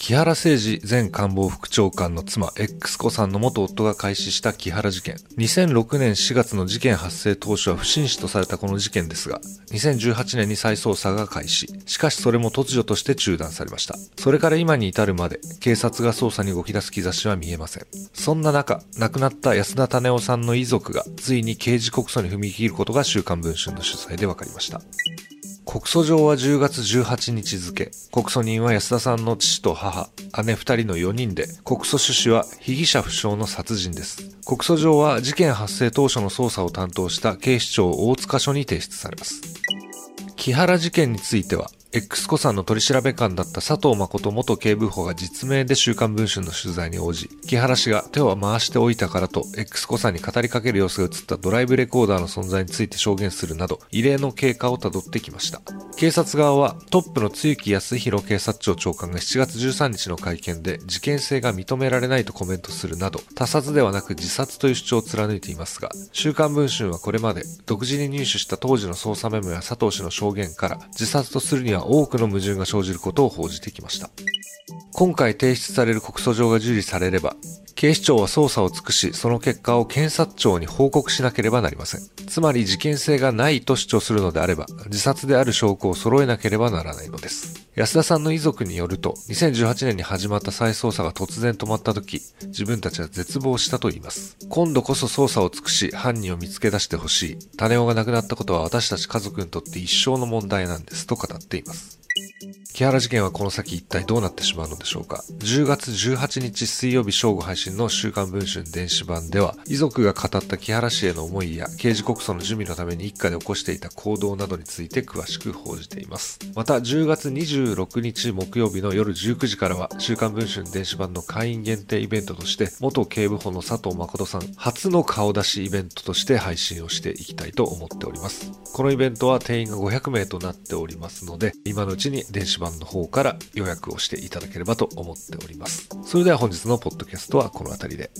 木原誠二前官房副長官の妻 X 子さんの元夫が開始した木原事件。2006年4月の事件発生当初は不審死とされたこの事件ですが、2018年に再捜査が開始。しかしそれも突如として中断されました。それから今に至るまで、警察が捜査に動き出す兆しは見えません。そんな中、亡くなった安田種夫さんの遺族が、ついに刑事告訴に踏み切ることが週刊文春の取材で分かりました。告訴状は10月18日付。告訴人は安田さんの父と母、姉二人の4人で、告訴趣旨は被疑者不詳の殺人です。告訴状は事件発生当初の捜査を担当した警視庁大塚署に提出されます。木原事件については、X 子さんの取り調べ官だった佐藤誠元警部補が実名で週刊文春の取材に応じ、木原氏が手を回しておいたからと X 子さんに語りかける様子が映ったドライブレコーダーの存在について証言するなど、異例の経過をたどってきました。警察側はトップの露木康弘警察庁長官が7月13日の会見で事件性が認められないとコメントするなど、他殺ではなく自殺という主張を貫いていますが、週刊文春はこれまで独自に入手した当時の捜査メモや佐藤氏の証言から自殺とするには多くの矛盾が生じることを報じてきました。今回提出される告訴状が受理されれば、警視庁は捜査を尽くし、その結果を検察庁に報告しなければなりません。つまり事件性がないと主張するのであれば、自殺である証拠を揃えなければならないのです。安田さんの遺族によると、2018年に始まった再捜査が突然止まった時、自分たちは絶望したと言います。今度こそ捜査を尽くし、犯人を見つけ出してほしい。種尾が亡くなったことは私たち家族にとって一生の問題なんです、と語っています。木原事件はこの先一体どうなってしまうのでしょうか？10月18日水曜日正午配信の週刊文春電子版では、遺族が語った木原氏への思いや刑事告訴の準備のために一家で起こしていた行動などについて詳しく報じています。また、10月26日木曜日の夜19時からは、週刊文春電子版の会員限定イベントとして、元警部補の佐藤誠さん初の顔出しイベントとして配信をしていきたいと思っております。このイベントは定員が500名となっておりますので、今のうちちに電子版の方から予約をしていただければと思っております。それでは本日のポッドキャストはこの辺りで。